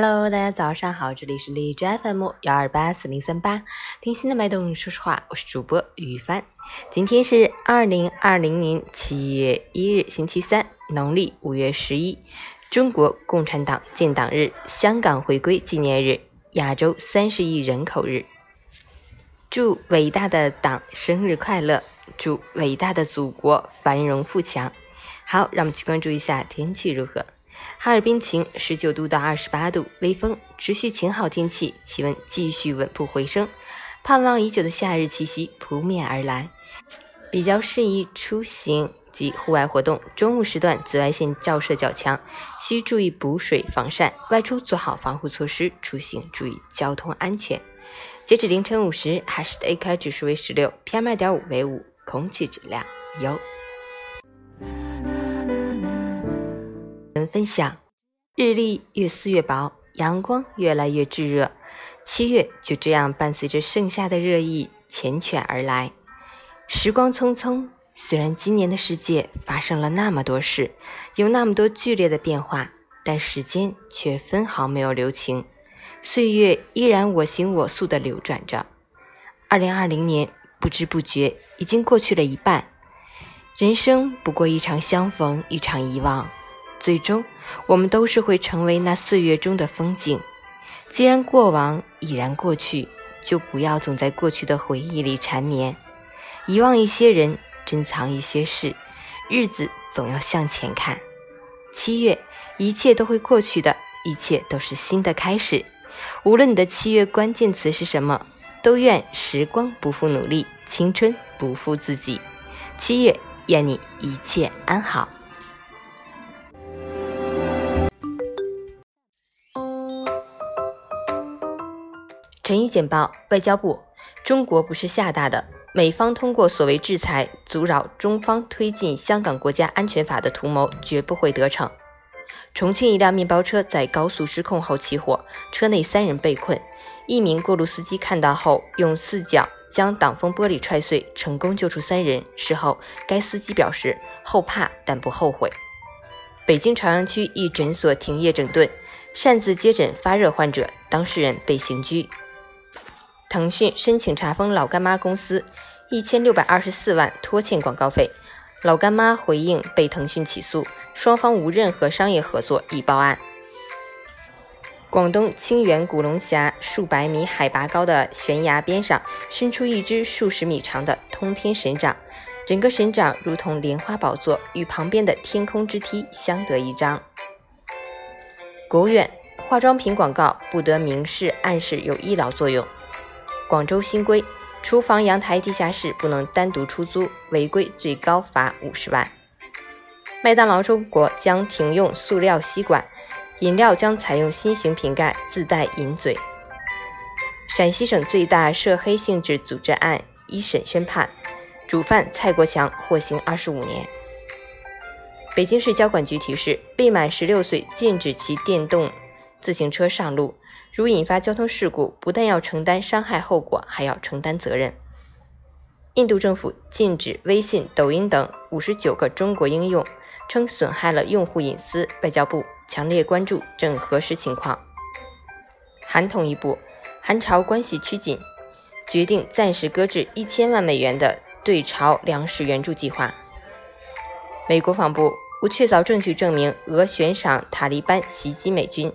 Hello，大家早上好，这里是荔枝 FM 幺二八四零三八，听心的脉动，说实话，我是主播雨帆。今天是二零二零年七月一日，星期三，农历五月十一，中国共产党建党日，香港回归纪念日，亚洲三十亿人口日。祝伟大的党生日快乐！祝伟大的祖国繁荣富强！好，让我们去关注一下天气如何。哈尔滨晴，十九度到二十八度，微风，持续晴好天气，气温继续稳步回升。盼望已久的夏日气息扑面而来，比较适宜出行及户外活动。中午时段紫外线照射较强，需注意补水防晒。外出做好防护措施，出行注意交通安全。截止凌晨五时，海市的 AQI 指数为十六，PM 二点五为五，空气质量优。分享，日历越撕越薄，阳光越来越炙热，七月就这样伴随着盛夏的热意缱绻而来。时光匆匆，虽然今年的世界发生了那么多事，有那么多剧烈的变化，但时间却分毫没有留情，岁月依然我行我素地流转着。二零二零年不知不觉已经过去了一半，人生不过一场相逢，一场遗忘。最终，我们都是会成为那岁月中的风景。既然过往已然过去，就不要总在过去的回忆里缠绵。遗忘一些人，珍藏一些事，日子总要向前看。七月，一切都会过去的，一切都是新的开始。无论你的七月关键词是什么，都愿时光不负努力，青春不负自己。七月，愿你一切安好。陈宇简报：外交部，中国不是吓大的，美方通过所谓制裁阻扰中方推进香港国家安全法的图谋绝不会得逞。重庆一辆面包车在高速失控后起火，车内三人被困，一名过路司机看到后用四脚将挡风玻璃踹碎，成功救出三人。事后，该司机表示后怕但不后悔。北京朝阳区一诊所停业整顿，擅自接诊发热患者，当事人被刑拘。腾讯申请查封老干妈公司一千六百二十四万拖欠广告费，老干妈回应被腾讯起诉，双方无任何商业合作，已报案。广东清远古龙峡数百米海拔高的悬崖边上，伸出一只数十米长的通天神掌，整个神掌如同莲花宝座，与旁边的天空之梯相得益彰。国务院化妆品广告不得明示暗示有医疗作用。广州新规：厨房阳台地下室不能单独出租，违规最高罚五十万。麦当劳中国将停用塑料吸管，饮料将采用新型瓶盖，自带饮嘴。陕西省最大涉黑性质组织案一审宣判，主犯蔡国强获刑二十五年。北京市交管局提示：未满十六岁禁止骑电动自行车上路。如引发交通事故，不但要承担伤害后果，还要承担责任。印度政府禁止微信、抖音等五十九个中国应用，称损害了用户隐私。外交部强烈关注，正核实情况。韩统一部，韩朝关系趋紧，决定暂时搁置一千万美元的对朝粮食援助计划。美国防部无确凿证据证明俄悬赏塔利班袭击美军。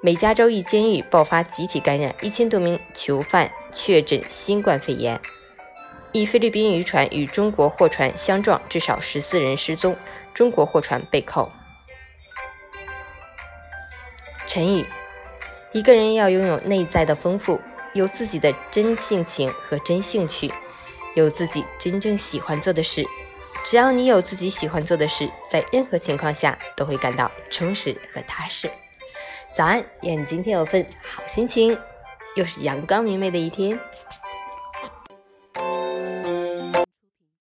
美加州一监狱爆发集体感染，一千多名囚犯确诊新冠肺炎。一菲律宾渔船与中国货船相撞，至少十四人失踪，中国货船被扣。陈宇：一个人要拥有内在的丰富，有自己的真性情和真兴趣，有自己真正喜欢做的事。只要你有自己喜欢做的事，在任何情况下都会感到充实和踏实。早安，愿你今天有份好心情，又是阳光明媚的一天。